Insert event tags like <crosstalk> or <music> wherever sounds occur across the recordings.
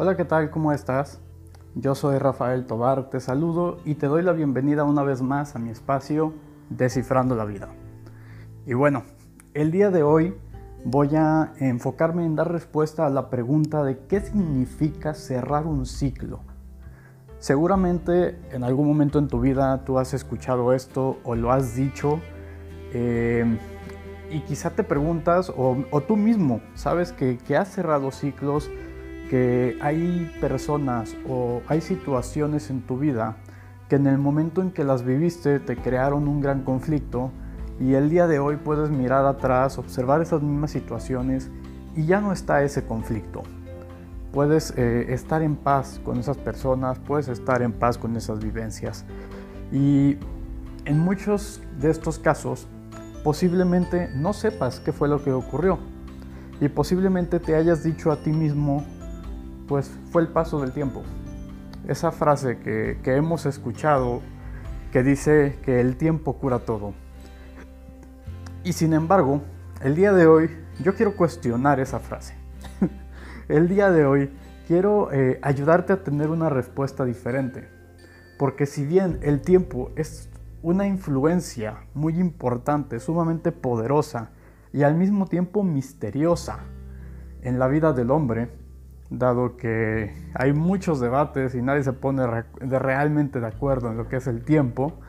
Hola, ¿qué tal? ¿Cómo estás? Yo soy Rafael Tobar, te saludo y te doy la bienvenida una vez más a mi espacio Descifrando la Vida. Y bueno, el día de hoy voy a enfocarme en dar respuesta a la pregunta de qué significa cerrar un ciclo. Seguramente en algún momento en tu vida tú has escuchado esto o lo has dicho eh, y quizá te preguntas o, tú mismo sabes que, que has cerrado ciclos que hay personas o hay situaciones en tu vida que en el momento en que las viviste te crearon un gran conflicto y el día de hoy puedes mirar atrás, observar esas mismas situaciones y ya no está ese conflicto. Puedes eh, estar en paz con esas personas, puedes estar en paz con esas vivencias. Y en muchos de estos casos posiblemente no sepas qué fue lo que ocurrió y posiblemente te hayas dicho a ti mismo pues fue el paso del tiempo. Esa frase que, hemos escuchado que dice que el tiempo cura todo. Y sin embargo, el día de hoy yo quiero cuestionar esa frase. <laughs> el día de hoy quiero eh, ayudarte a tener una respuesta diferente. Porque si bien el tiempo es una influencia muy importante, sumamente poderosa y al mismo tiempo misteriosa en la vida del hombre, dado que hay muchos debates y nadie se pone realmente de acuerdo en lo que es el tiempo,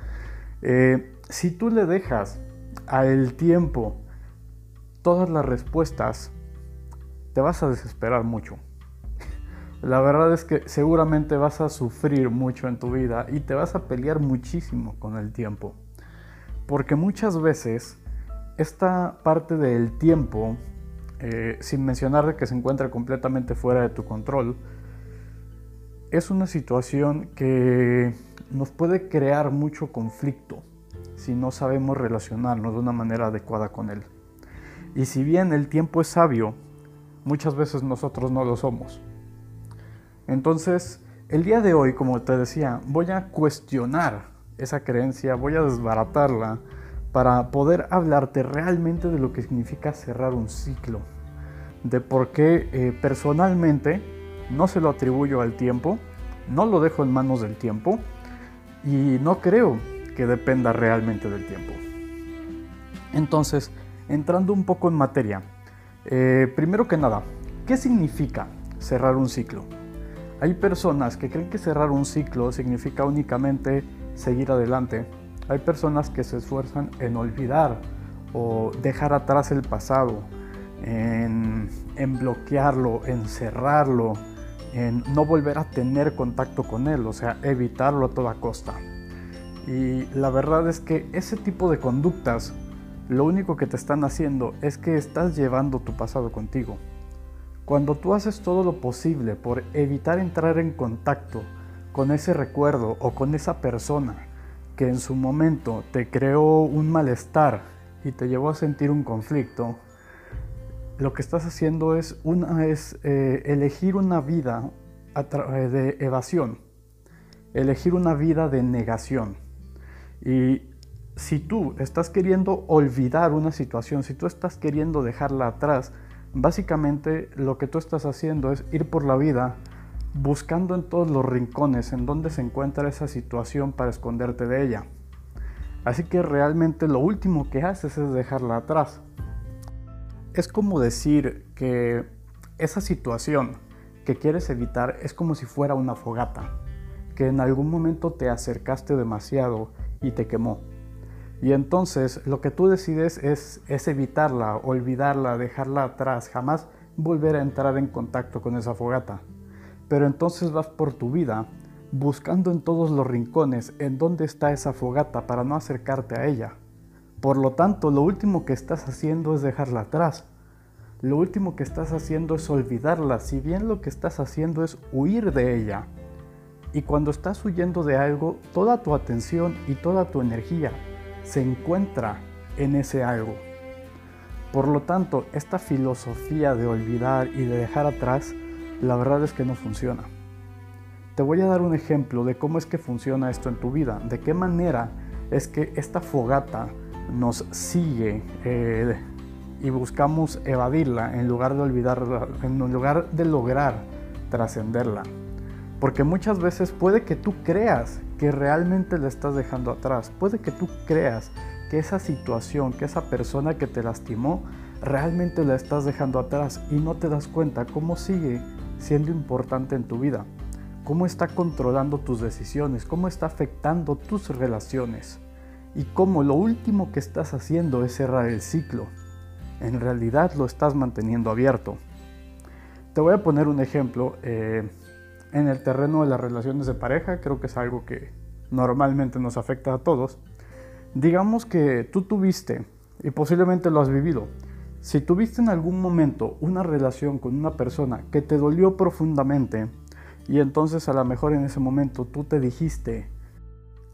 eh, si tú le dejas al tiempo todas las respuestas, te vas a desesperar mucho. La verdad es que seguramente vas a sufrir mucho en tu vida y te vas a pelear muchísimo con el tiempo. Porque muchas veces esta parte del tiempo eh, sin mencionar que se encuentra completamente fuera de tu control, es una situación que nos puede crear mucho conflicto si no sabemos relacionarnos de una manera adecuada con él. Y si bien el tiempo es sabio, muchas veces nosotros no lo somos. Entonces, el día de hoy, como te decía, voy a cuestionar esa creencia, voy a desbaratarla, para poder hablarte realmente de lo que significa cerrar un ciclo, de por qué eh, personalmente no se lo atribuyo al tiempo, no lo dejo en manos del tiempo y no creo que dependa realmente del tiempo. Entonces, entrando un poco en materia, eh, primero que nada, ¿qué significa cerrar un ciclo? Hay personas que creen que cerrar un ciclo significa únicamente seguir adelante, hay personas que se esfuerzan en olvidar o dejar atrás el pasado, en, bloquearlo, en cerrarlo, en no volver a tener contacto con él, o sea, evitarlo a toda costa. Y la verdad es que ese tipo de conductas lo único que te están haciendo es que estás llevando tu pasado contigo. Cuando tú haces todo lo posible por evitar entrar en contacto con ese recuerdo o con esa persona que en su momento te creó un malestar y te llevó a sentir un conflicto, lo que estás haciendo es, una, es eh, elegir una vida de evasión, elegir una vida de negación. Y si tú estás queriendo olvidar una situación, si tú estás queriendo dejarla atrás, básicamente lo que tú estás haciendo es ir por la vida buscando en todos los rincones en donde se encuentra esa situación para esconderte de ella. Así que realmente lo último que haces es dejarla atrás. Es como decir que esa situación que quieres evitar es como si fuera una fogata, que en algún momento te acercaste demasiado y te quemó. Y entonces lo que tú decides es, es evitarla, olvidarla, dejarla atrás, jamás volver a entrar en contacto con esa fogata. Pero entonces vas por tu vida buscando en todos los rincones en dónde está esa fogata para no acercarte a ella. Por lo tanto, lo último que estás haciendo es dejarla atrás. Lo último que estás haciendo es olvidarla, si bien lo que estás haciendo es huir de ella. Y cuando estás huyendo de algo, toda tu atención y toda tu energía se encuentra en ese algo. Por lo tanto, esta filosofía de olvidar y de dejar atrás la verdad es que no funciona. Te voy a dar un ejemplo de cómo es que funciona esto en tu vida, de qué manera es que esta fogata nos sigue eh, y buscamos evadirla en lugar de olvidarla, en lugar de lograr trascenderla. Porque muchas veces puede que tú creas que realmente la estás dejando atrás. Puede que tú creas que esa situación, que esa persona que te lastimó, realmente la estás dejando atrás y no te das cuenta cómo sigue siendo importante en tu vida, cómo está controlando tus decisiones, cómo está afectando tus relaciones y cómo lo último que estás haciendo es cerrar el ciclo. En realidad lo estás manteniendo abierto. Te voy a poner un ejemplo. Eh, en el terreno de las relaciones de pareja, creo que es algo que normalmente nos afecta a todos. Digamos que tú tuviste, y posiblemente lo has vivido, si tuviste en algún momento una relación con una persona que te dolió profundamente, y entonces a lo mejor en ese momento tú te dijiste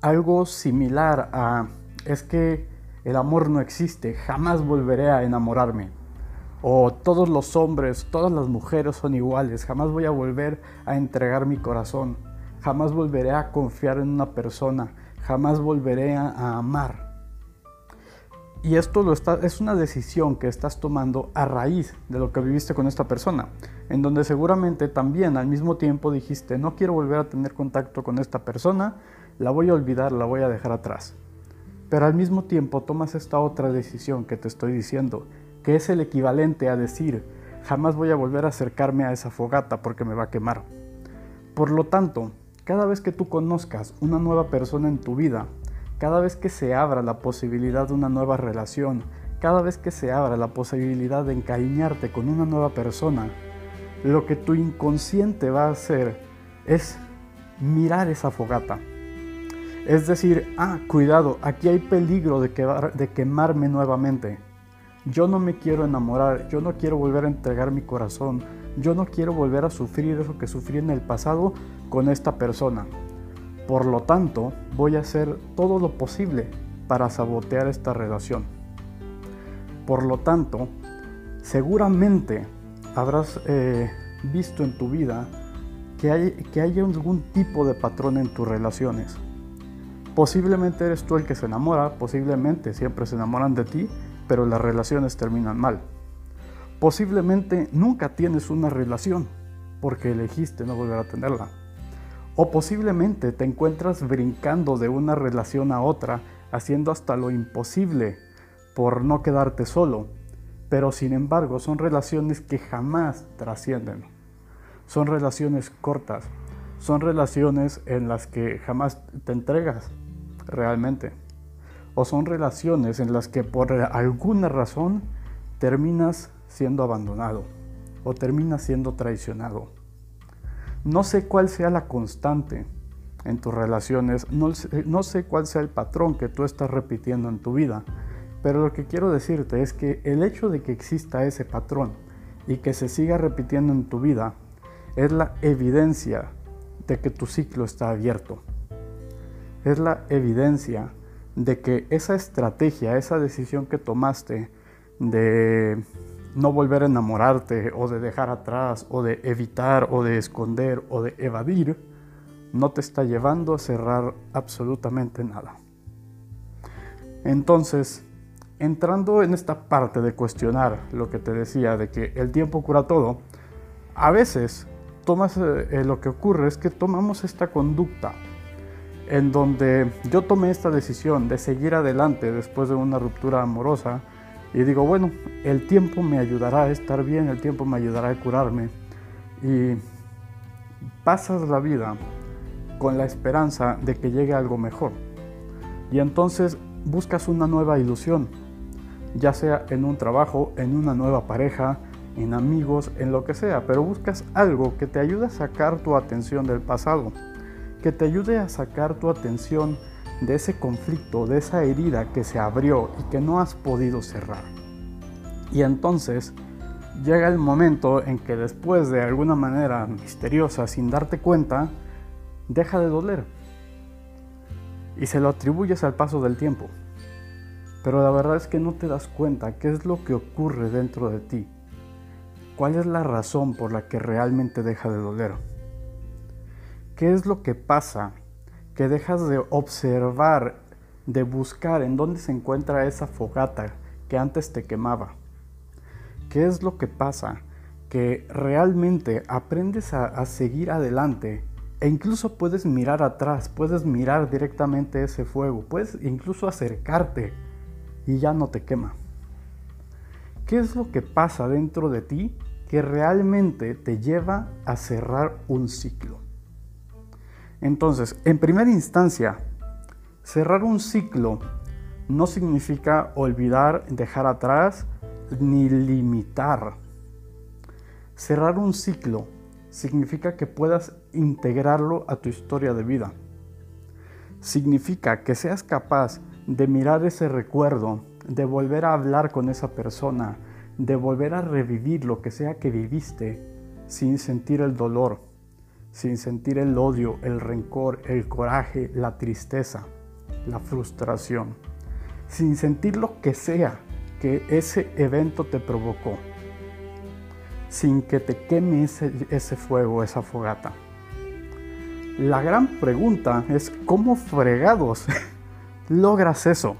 algo similar a, es que el amor no existe, jamás volveré a enamorarme o todos los hombres, todas las mujeres son iguales, jamás voy a volver a entregar mi corazón, jamás volveré a confiar en una persona, jamás volveré a, amar. Y esto lo está, es una decisión que estás tomando a raíz de lo que viviste con esta persona, en donde seguramente también al mismo tiempo dijiste, no quiero volver a tener contacto con esta persona, la voy a olvidar, la voy a dejar atrás. Pero al mismo tiempo tomas esta otra decisión que te estoy diciendo, que es el equivalente a decir, jamás voy a volver a acercarme a esa fogata porque me va a quemar. Por lo tanto, cada vez que tú conozcas una nueva persona en tu vida, cada vez que se abra la posibilidad de una nueva relación, cada vez que se abra la posibilidad de encariñarte con una nueva persona, lo que tu inconsciente va a hacer es mirar esa fogata. Es decir, ah, cuidado, aquí hay peligro de, de quemarme nuevamente. Yo no me quiero enamorar, yo no quiero volver a entregar mi corazón, yo no quiero volver a sufrir eso que sufrí en el pasado con esta persona. Por lo tanto, voy a hacer todo lo posible para sabotear esta relación. Por lo tanto, seguramente habrás eh, visto en tu vida que hay, que hay algún tipo de patrón en tus relaciones. Posiblemente eres tú el que se enamora, posiblemente siempre se enamoran de ti, pero las relaciones terminan mal. Posiblemente nunca tienes una relación porque elegiste no volver a tenerla. O posiblemente te encuentras brincando de una relación a otra, haciendo hasta lo imposible por no quedarte solo. Pero sin embargo son relaciones que jamás trascienden. Son relaciones cortas. Son relaciones en las que jamás te entregas realmente o son relaciones en las que por alguna razón terminas siendo abandonado o terminas siendo traicionado. No sé cuál sea la constante en tus relaciones, no, sé cuál sea el patrón que tú estás repitiendo en tu vida, pero lo que quiero decirte es que el hecho de que exista ese patrón y que se siga repitiendo en tu vida es la evidencia de que tu ciclo está abierto. Es la evidencia de que esa estrategia, esa decisión que tomaste de no volver a enamorarte o de dejar atrás o de evitar o de esconder o de evadir, no te está llevando a cerrar absolutamente nada. Entonces, entrando en esta parte de cuestionar lo que te decía de que el tiempo cura todo, a veces tomas eh, lo que ocurre es que tomamos esta conducta en donde yo tomé esta decisión de seguir adelante después de una ruptura amorosa y digo, bueno, el tiempo me ayudará a estar bien, el tiempo me ayudará a curarme y pasas la vida con la esperanza de que llegue algo mejor. Y entonces buscas una nueva ilusión, ya sea en un trabajo, en una nueva pareja, en amigos, en lo que sea, pero buscas algo que te ayude a sacar tu atención del pasado que te ayude a sacar tu atención de ese conflicto, de esa herida que se abrió y que no has podido cerrar. Y entonces llega el momento en que después de alguna manera misteriosa, sin darte cuenta, deja de doler. Y se lo atribuyes al paso del tiempo. Pero la verdad es que no te das cuenta qué es lo que ocurre dentro de ti. ¿Cuál es la razón por la que realmente deja de doler? ¿Qué es lo que pasa? Que dejas de observar, de buscar en dónde se encuentra esa fogata que antes te quemaba. ¿Qué es lo que pasa? Que realmente aprendes a, seguir adelante e incluso puedes mirar atrás, puedes mirar directamente ese fuego, puedes incluso acercarte y ya no te quema. ¿Qué es lo que pasa dentro de ti que realmente te lleva a cerrar un ciclo? Entonces, en primera instancia, cerrar un ciclo no significa olvidar, dejar atrás ni limitar. Cerrar un ciclo significa que puedas integrarlo a tu historia de vida. Significa que seas capaz de mirar ese recuerdo, de volver a hablar con esa persona, de volver a revivir lo que sea que viviste sin sentir el dolor, sin sentir el odio, el rencor, el coraje, la tristeza, la frustración, sin sentir lo que sea que ese evento te provocó, sin que te queme ese, fuego, esa fogata. La gran pregunta es cómo fregados <laughs> logras eso.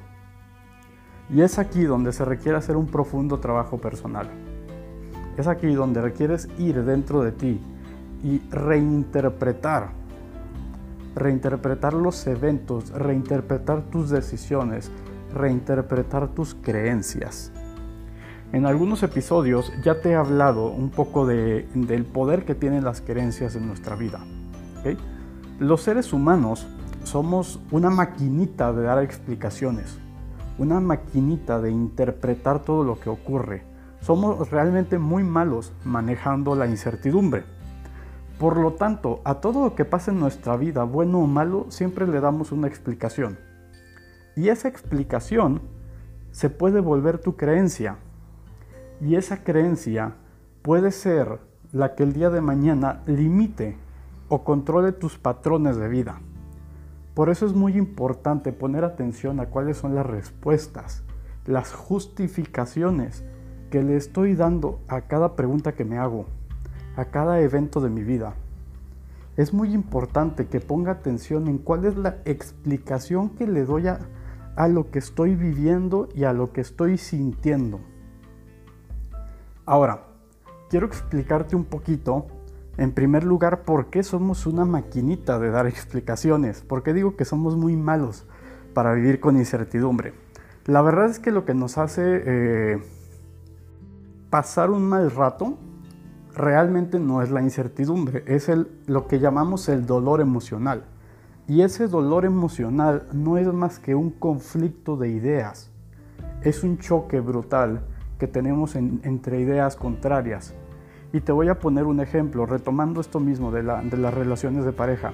Y es aquí donde se requiere hacer un profundo trabajo personal. Es aquí donde requieres ir dentro de ti y reinterpretar. Reinterpretar los eventos, reinterpretar tus decisiones, reinterpretar tus creencias. En algunos episodios ya te he hablado un poco de, del poder que tienen las creencias en nuestra vida. Los seres humanos somos una maquinita de dar explicaciones, una maquinita de interpretar todo lo que ocurre. Somos realmente muy malos manejando la incertidumbre. Por lo tanto, a todo lo que pasa en nuestra vida, bueno o malo, siempre le damos una explicación. Y esa explicación se puede volver tu creencia. Y esa creencia puede ser la que el día de mañana limite o controle tus patrones de vida. Por eso es muy importante poner atención a cuáles son las respuestas, las justificaciones que le estoy dando a cada pregunta que me hago, a cada evento de mi vida. Es muy importante que ponga atención en cuál es la explicación que le doy a, a lo que estoy viviendo y a lo que estoy sintiendo. Ahora, quiero explicarte un poquito, en primer lugar, por qué somos una maquinita de dar <laughs> explicaciones, por qué digo que somos muy malos para vivir con incertidumbre. La verdad es que lo que nos hace eh, pasar un mal rato realmente no es la incertidumbre, es el, lo que llamamos el dolor emocional. Y ese dolor emocional no es más que un conflicto de ideas. Es un choque brutal que tenemos entre ideas contrarias. Y te voy a poner un ejemplo, retomando esto mismo de, las relaciones de pareja.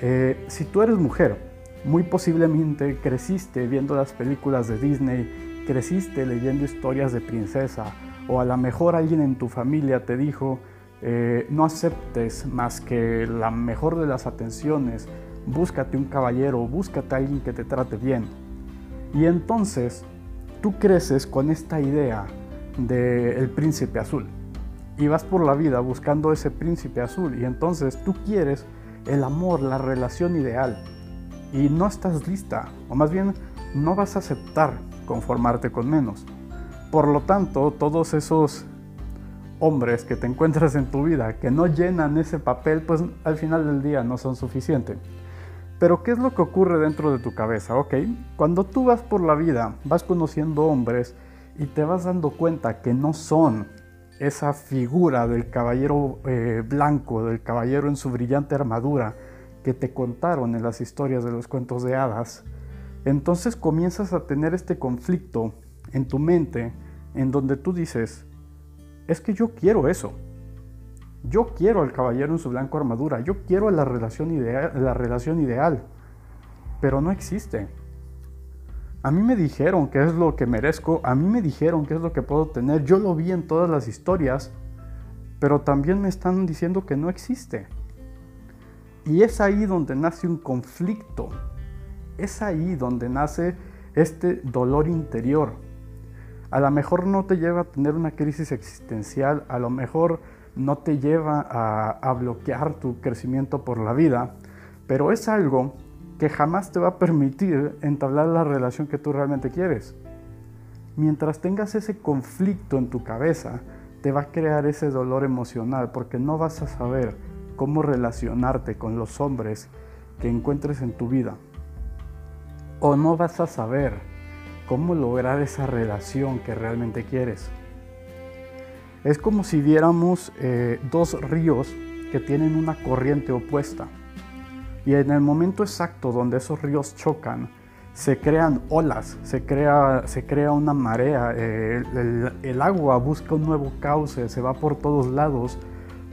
Eh, si tú eres mujer, muy posiblemente creciste viendo las películas de Disney, creciste leyendo historias de princesa, o a lo mejor alguien en tu familia te dijo, eh, no aceptes más que la mejor de las atenciones, búscate un caballero, búscate a alguien que te trate bien. Y entonces tú creces con esta idea del príncipe azul y vas por la vida buscando ese príncipe azul y entonces tú quieres el amor, la relación ideal y no estás lista o más bien no vas a aceptar conformarte con menos. Por lo tanto, todos esos hombres que te encuentras en tu vida que no llenan ese papel, pues al final del día no son suficientes. Pero ¿qué es lo que ocurre dentro de tu cabeza? Ok, cuando tú vas por la vida, vas conociendo hombres y te vas dando cuenta que no son esa figura del caballero eh, blanco, del caballero en su brillante armadura que te contaron en las historias de los cuentos de hadas, entonces comienzas a tener este conflicto en tu mente en donde tú dices, es que yo quiero eso, yo quiero al caballero en su blanco armadura, yo quiero la relación ideal, la relación ideal pero no existe. A mí me dijeron qué es lo que merezco, a mí me dijeron qué es lo que puedo tener, yo lo vi en todas las historias, pero también me están diciendo que no existe. Y es ahí donde nace un conflicto, es ahí donde nace este dolor interior. A lo mejor no te lleva a tener una crisis existencial, a lo mejor no te lleva a, bloquear tu crecimiento por la vida, pero es algo que jamás te va a permitir entablar la relación que tú realmente quieres. Mientras tengas ese conflicto en tu cabeza, te va a crear ese dolor emocional porque no vas a saber cómo relacionarte con los hombres que encuentres en tu vida. O no vas a saber cómo lograr esa relación que realmente quieres. Es como si viéramos eh, dos ríos que tienen una corriente opuesta. Y en el momento exacto donde esos ríos chocan, se crean olas, se crea, se crea una marea, eh, el, el, agua busca un nuevo cauce, se va por todos lados,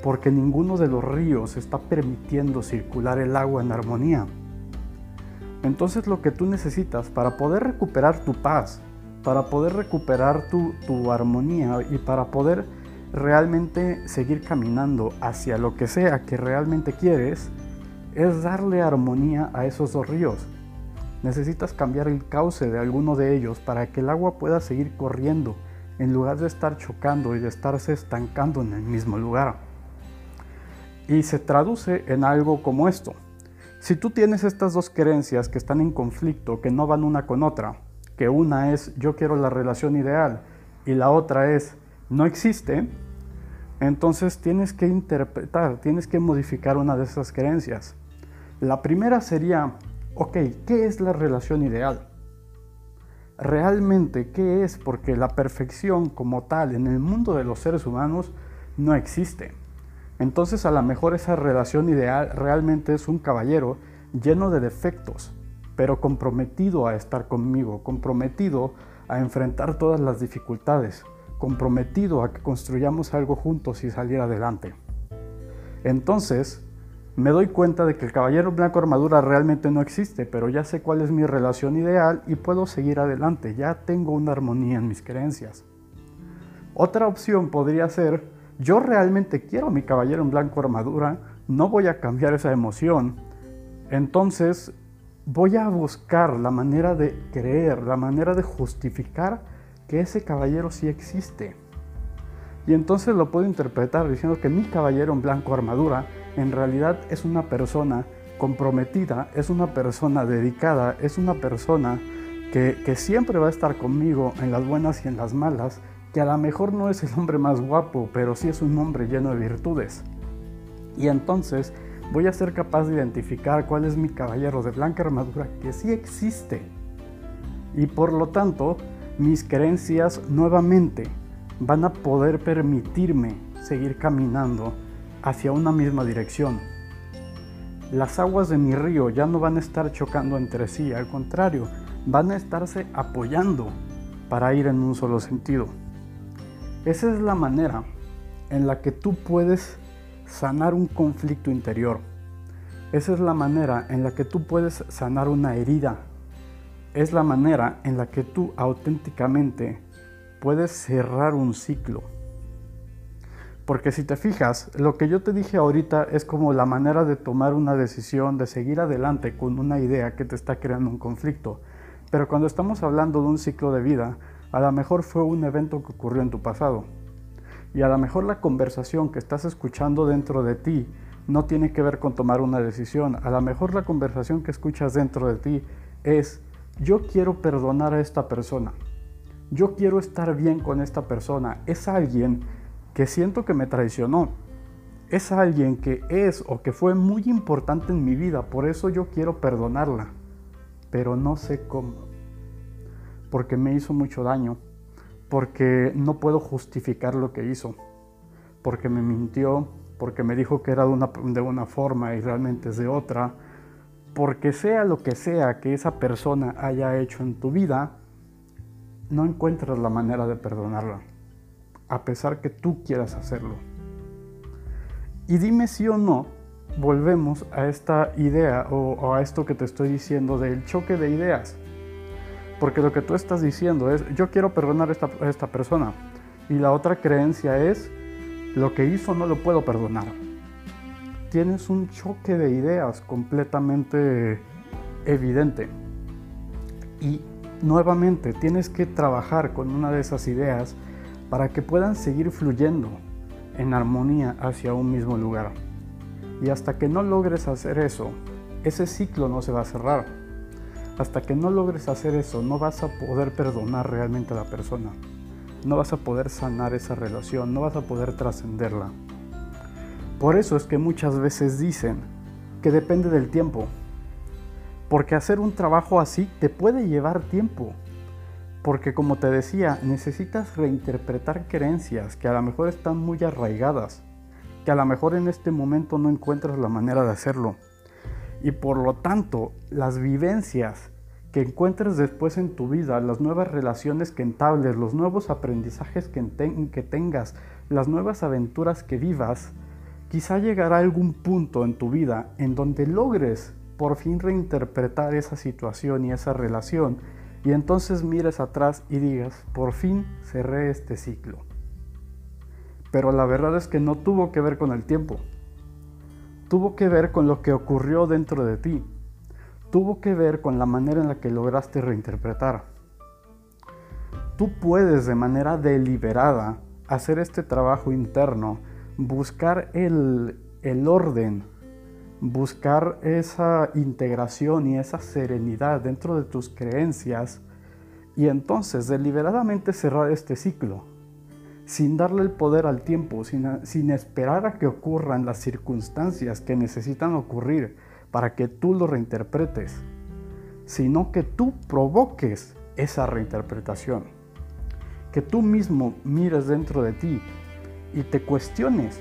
porque ninguno de los ríos está permitiendo circular el agua en armonía. Entonces lo que tú necesitas para poder recuperar tu paz, para poder recuperar tu, tu armonía y para poder realmente seguir caminando hacia lo que sea que realmente quieres, es darle armonía a esos dos ríos. Necesitas cambiar el cauce de alguno de ellos para que el agua pueda seguir corriendo en lugar de estar chocando y de estarse estancando en el mismo lugar. Y se traduce en algo como esto. Si tú tienes estas dos creencias que están en conflicto, que no van una con otra, que una es yo quiero la relación ideal y la otra es no existe, entonces tienes que interpretar, tienes que modificar una de esas creencias. La primera sería, ok, ¿qué es la relación ideal? Realmente, ¿qué es? Porque la perfección como tal en el mundo de los seres humanos no existe. Entonces a lo mejor esa relación ideal realmente es un caballero lleno de defectos, pero comprometido a estar conmigo, comprometido a enfrentar todas las dificultades, comprometido a que construyamos algo juntos y salir adelante. Entonces, me doy cuenta de que el caballero blanco armadura realmente no existe, pero ya sé cuál es mi relación ideal y puedo seguir adelante, ya tengo una armonía en mis creencias. Otra opción podría ser, yo realmente quiero mi caballero en blanco armadura, no voy a cambiar esa emoción, entonces voy a buscar la manera de creer, la manera de justificar que ese caballero sí existe. Y entonces lo puedo interpretar diciendo que mi caballero en blanco armadura en realidad es una persona comprometida, es una persona dedicada, es una persona que, siempre va a estar conmigo en las buenas y en las malas, que a lo mejor no es el hombre más guapo, pero sí es un hombre lleno de virtudes. Y entonces voy a ser capaz de identificar cuál es mi caballero de blanca armadura que sí existe. Y por lo tanto, mis creencias nuevamente van a poder permitirme seguir caminando hacia una misma dirección. Las aguas de mi río ya no van a estar chocando entre sí, al contrario, van a estarse apoyando para ir en un solo sentido. Esa es la manera en la que tú puedes sanar un conflicto interior. Esa es la manera en la que tú puedes sanar una herida es la manera en la que tú auténticamente puedes cerrar un ciclo. Porque si te fijas, lo que yo te dije ahorita es como la manera de tomar una decisión, de seguir adelante con una idea que te está creando un conflicto. Pero cuando estamos hablando de un ciclo de vida, a lo mejor fue un evento que ocurrió en tu pasado. Y a lo mejor la conversación que estás escuchando dentro de ti no tiene que ver con tomar una decisión. A lo mejor la conversación que escuchas dentro de ti es yo quiero perdonar a esta persona. Yo quiero estar bien con esta persona. Es alguien que siento que me traicionó. Es alguien que es o que fue muy importante en mi vida. Por eso yo quiero perdonarla. Pero no sé cómo. Porque me hizo mucho daño. Porque no puedo justificar lo que hizo. Porque me mintió. Porque me dijo que era de una, forma y realmente es de otra porque sea lo que sea que esa persona haya hecho en tu vida, no encuentras la manera de perdonarla, a pesar que tú quieras hacerlo. Y dime si o no, volvemos a esta idea o, a esto que te estoy diciendo del choque de ideas. Porque lo que tú estás diciendo es, yo quiero perdonar a esta, esta persona. Y la otra creencia es, lo que hizo no lo puedo perdonar tienes un choque de ideas completamente evidente. Y nuevamente tienes que trabajar con una de esas ideas para que puedan seguir fluyendo en armonía hacia un mismo lugar. Y hasta que no logres hacer eso, ese ciclo no se va a cerrar. Hasta que no logres hacer eso, no vas a poder perdonar realmente a la persona. no vas a poder sanar esa relación, no vas a poder trascenderla. Por eso es que muchas veces dicen que depende del tiempo. Porque hacer un trabajo así te puede llevar tiempo. Porque como te decía, necesitas reinterpretar creencias que a lo mejor están muy arraigadas, que a lo mejor en este momento no encuentras la manera de hacerlo. Y por lo tanto, las vivencias que encuentres después en tu vida, las nuevas relaciones que entables, los nuevos aprendizajes que, tengas, las nuevas aventuras que vivas, quizá llegará algún punto en tu vida en donde logres por fin reinterpretar esa situación y esa relación y entonces mires atrás y digas, por fin cerré este ciclo. Pero la verdad es que no tuvo que ver con el tiempo, tuvo que ver con lo que ocurrió dentro de ti, tuvo que ver con la manera en la que lograste reinterpretar. Tú puedes de manera deliberada hacer este trabajo interno, buscar el, el orden, buscar esa integración y esa serenidad dentro de tus creencias y entonces deliberadamente cerrar este ciclo, sin darle el poder al tiempo, sin, sin esperar a que ocurran las circunstancias que necesitan ocurrir para que tú lo reinterpretes, sino que tú provoques esa reinterpretación, que tú mismo mires dentro de ti y te cuestiones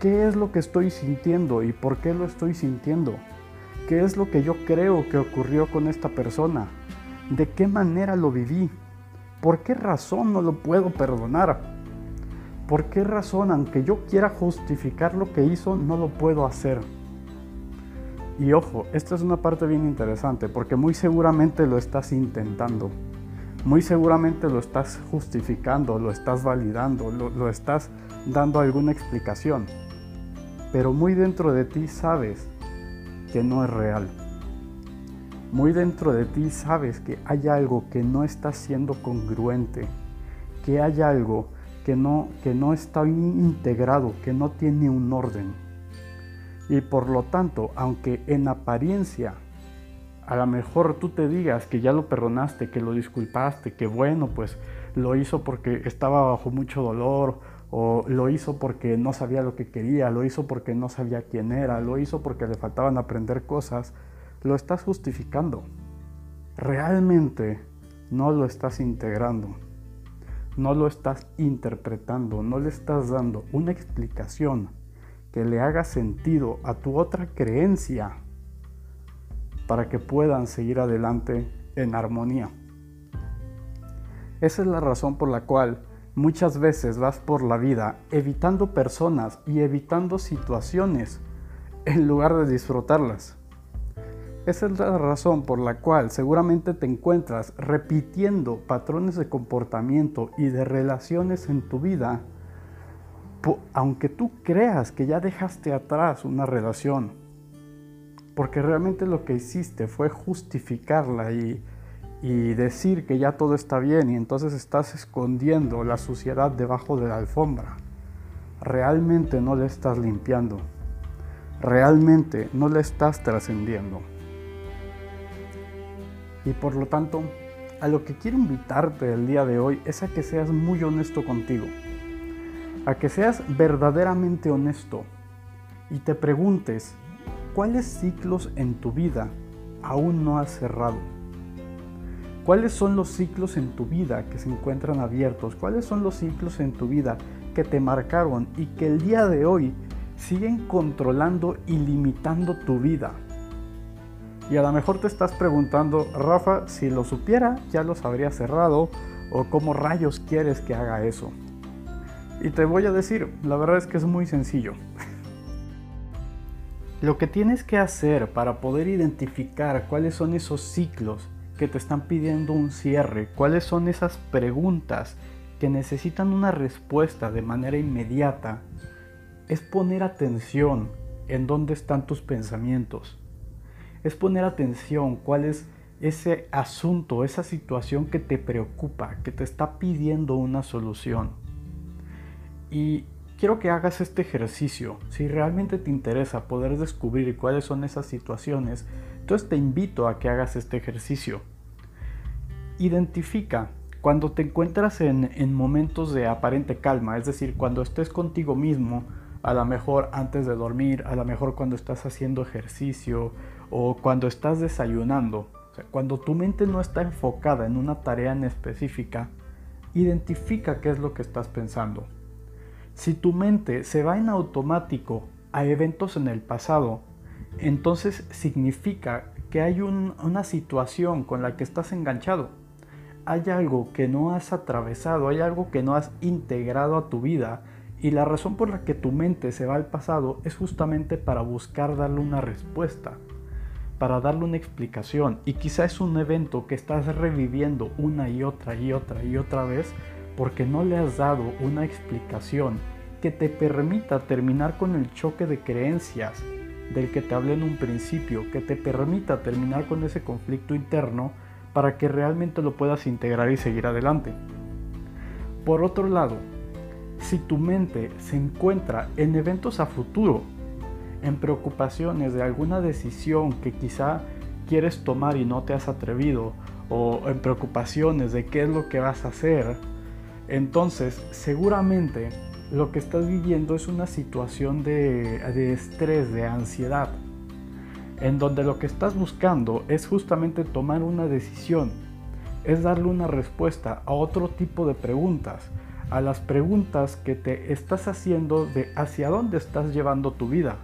¿Qué es lo que estoy sintiendo y por qué lo estoy sintiendo? ¿Qué es lo que yo creo que ocurrió con esta persona? ¿De qué manera lo viví? ¿Por qué razón no lo puedo perdonar? ¿Por qué razón, aunque yo quiera justificar lo que hizo, no lo puedo hacer? Y ojo, esta es una parte bien interesante porque muy seguramente lo estás intentando. Muy seguramente lo estás justificando, lo estás validando, lo, lo estás dando alguna explicación pero muy dentro de ti sabes que no es real. Muy dentro de ti sabes que hay algo que no está siendo congruente, que hay algo que no, que no está integrado, que no tiene un orden. Y por lo tanto, aunque en apariencia a lo mejor tú te digas que ya lo perdonaste, que lo disculpaste, que bueno, pues lo hizo porque estaba bajo mucho dolor o lo hizo porque no sabía lo que quería, lo hizo porque no sabía quién era, lo hizo porque le faltaban aprender cosas, lo estás justificando. Realmente no lo estás integrando, no lo estás interpretando, no le estás dando una explicación que le haga sentido a tu otra creencia para que puedan seguir adelante en armonía. Esa es la razón por la cual Muchas veces vas por la vida evitando personas y evitando situaciones en lugar de disfrutarlas. Esa es la razón por la cual seguramente te encuentras repitiendo patrones de comportamiento y de relaciones en tu vida, aunque tú creas que ya dejaste atrás una relación, porque realmente lo que hiciste fue justificarla y y decir que ya todo está bien y entonces estás escondiendo la suciedad debajo de la alfombra. Realmente no le estás limpiando. Realmente no le estás trascendiendo. Y por lo tanto, a lo que quiero invitarte el día de hoy es a que seas muy honesto contigo. A que seas verdaderamente honesto y te preguntes, ¿cuáles ciclos en tu vida aún no has cerrado? ¿Cuáles son los ciclos en tu vida que se encuentran abiertos? ¿Cuáles son los ciclos en tu vida que te marcaron y que el día de hoy siguen controlando y limitando tu vida? Y a lo mejor te estás preguntando, Rafa, si lo supiera ya los habría cerrado o cómo rayos quieres que haga eso. Y te voy a decir, la verdad es que es muy sencillo. Lo que tienes que hacer para poder identificar cuáles son esos ciclos que te están pidiendo un cierre, cuáles son esas preguntas que necesitan una respuesta de manera inmediata, es poner atención en dónde están tus pensamientos. Es poner atención cuál es ese asunto, esa situación que te preocupa, que te está pidiendo una solución. Y quiero que hagas este ejercicio. Si realmente te interesa poder descubrir cuáles son esas situaciones, entonces te invito a que hagas este ejercicio. Identifica Cuando te encuentras en, en momentos de aparente calma, es decir, cuando estés contigo mismo, a lo mejor antes de dormir, a lo mejor cuando estás haciendo ejercicio o cuando estás desayunando, cuando tu mente no está enfocada en una tarea en específica, identifica qué es lo que estás pensando. Si tu mente se va en automático a eventos en el pasado, entonces significa que hay una situación con la que estás enganchado. Hay algo que no has atravesado, hay algo que no has integrado a tu vida y la razón por la que tu mente se va al pasado es justamente para buscar darle una respuesta para darle una explicación y quizá es un evento que estás reviviendo una y otra y otra y otra vez porque no le has dado una explicación que te permita terminar con el choque de creencias del que te hablé en un principio, que te permita terminar con ese conflicto interno para que realmente lo puedas integrar y seguir adelante. Por otro lado, si tu mente se encuentra en eventos a futuro, en preocupaciones de alguna decisión que quizá quieres tomar y no te has atrevido, o en preocupaciones de qué es lo que vas a hacer, entonces seguramente lo que estás viviendo es una situación de, de estrés, de ansiedad, en donde lo que estás buscando es justamente tomar una decisión, es darle una respuesta a otro tipo de preguntas, a las preguntas que te estás haciendo de hacia dónde estás llevando tu vida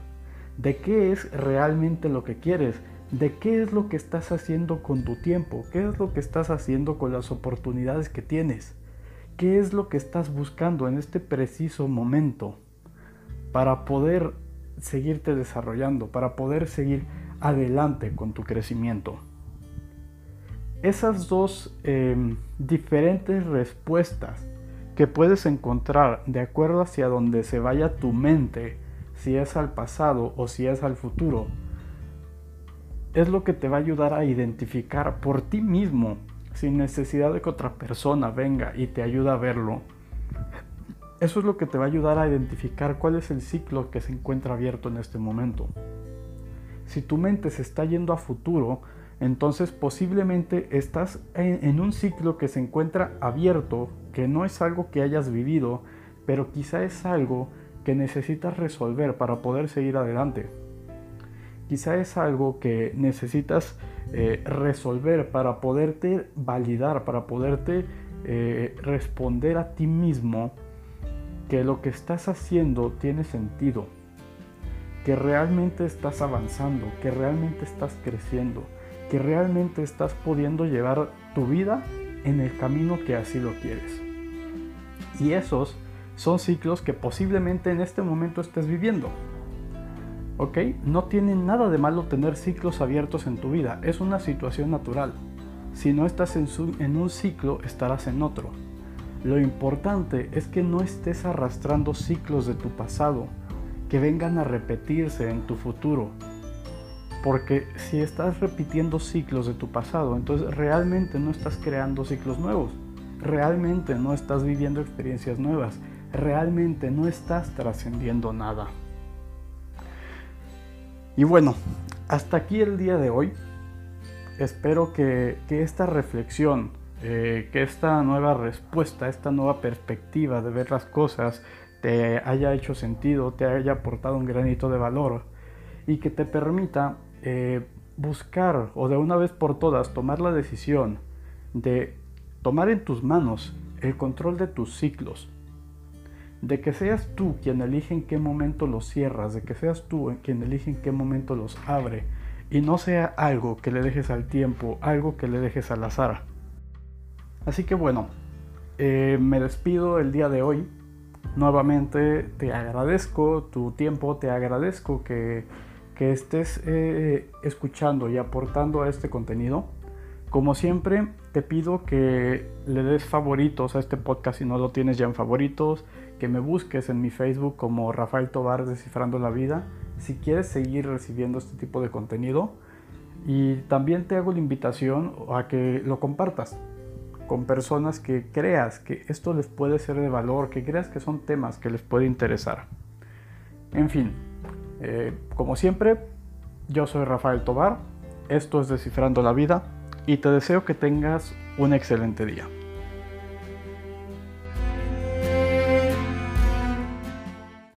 de qué es realmente lo que quieres, de qué es lo que estás haciendo con tu tiempo, qué es lo que estás haciendo con las oportunidades que tienes, qué es lo que estás buscando en este preciso momento para poder seguirte desarrollando, para poder seguir adelante con tu crecimiento. Esas dos em, diferentes respuestas que puedes encontrar de acuerdo hacia donde se vaya tu mente, si es al pasado o si es al futuro, es lo que te va a ayudar a identificar por ti mismo, sin necesidad de que otra persona venga y te ayude a verlo. Eso es lo que te va a ayudar a identificar cuál es el ciclo que se encuentra abierto en este momento. Si tu mente se está yendo a futuro, entonces posiblemente estás en, un ciclo que se encuentra abierto, que no es algo que hayas vivido, pero quizá es algo que necesitas resolver para poder seguir adelante. Quizá es algo que necesitas eh, resolver para poderte validar, para poderte eh, responder a ti mismo que lo que estás haciendo tiene sentido, que realmente estás avanzando, que realmente estás creciendo, que realmente estás pudiendo llevar tu vida en el camino que así lo quieres. Y esos son ciclos que posiblemente en este momento estés viviendo. ¿Ok? No tiene nada de malo tener ciclos abiertos en tu vida, es una situación natural. Si no estás en, en un ciclo, estarás en otro. Lo importante es que no estés arrastrando ciclos de tu pasado que vengan a repetirse en tu futuro. Porque si estás repitiendo ciclos de tu pasado, entonces realmente no estás creando ciclos nuevos. Realmente no estás viviendo experiencias nuevas realmente no estás trascendiendo nada. Y bueno, hasta aquí el día de hoy. Espero que, esta reflexión, eh, que esta nueva respuesta, esta nueva perspectiva de ver las cosas te haya hecho sentido, te haya aportado un granito de valor y que te permita eh, buscar o de una vez por todas tomar la decisión de tomar en tus manos el control de tus ciclos, de que seas tú quien elige en qué momento los cierras, de que seas tú quien elige en qué momento los abre, y no sea algo que le dejes al tiempo, algo que le dejes al azar. Así que bueno, eh, me despido el día de hoy. Nuevamente te agradezco tu tiempo, te agradezco que, estés eh, escuchando y aportando a este contenido. Como siempre, te pido que le des favoritos a este podcast si no lo tienes ya en favoritos, que me busques en mi Facebook como Rafael Tobar Descifrando la Vida si quieres seguir recibiendo este tipo de contenido. Y también te hago la invitación a que lo compartas con personas que creas que esto les puede ser de valor, que creas que son temas que les puede interesar. En fin, eh, como siempre, yo soy Rafael Tobar, esto es Descifrando la Vida y te deseo que tengas un excelente día.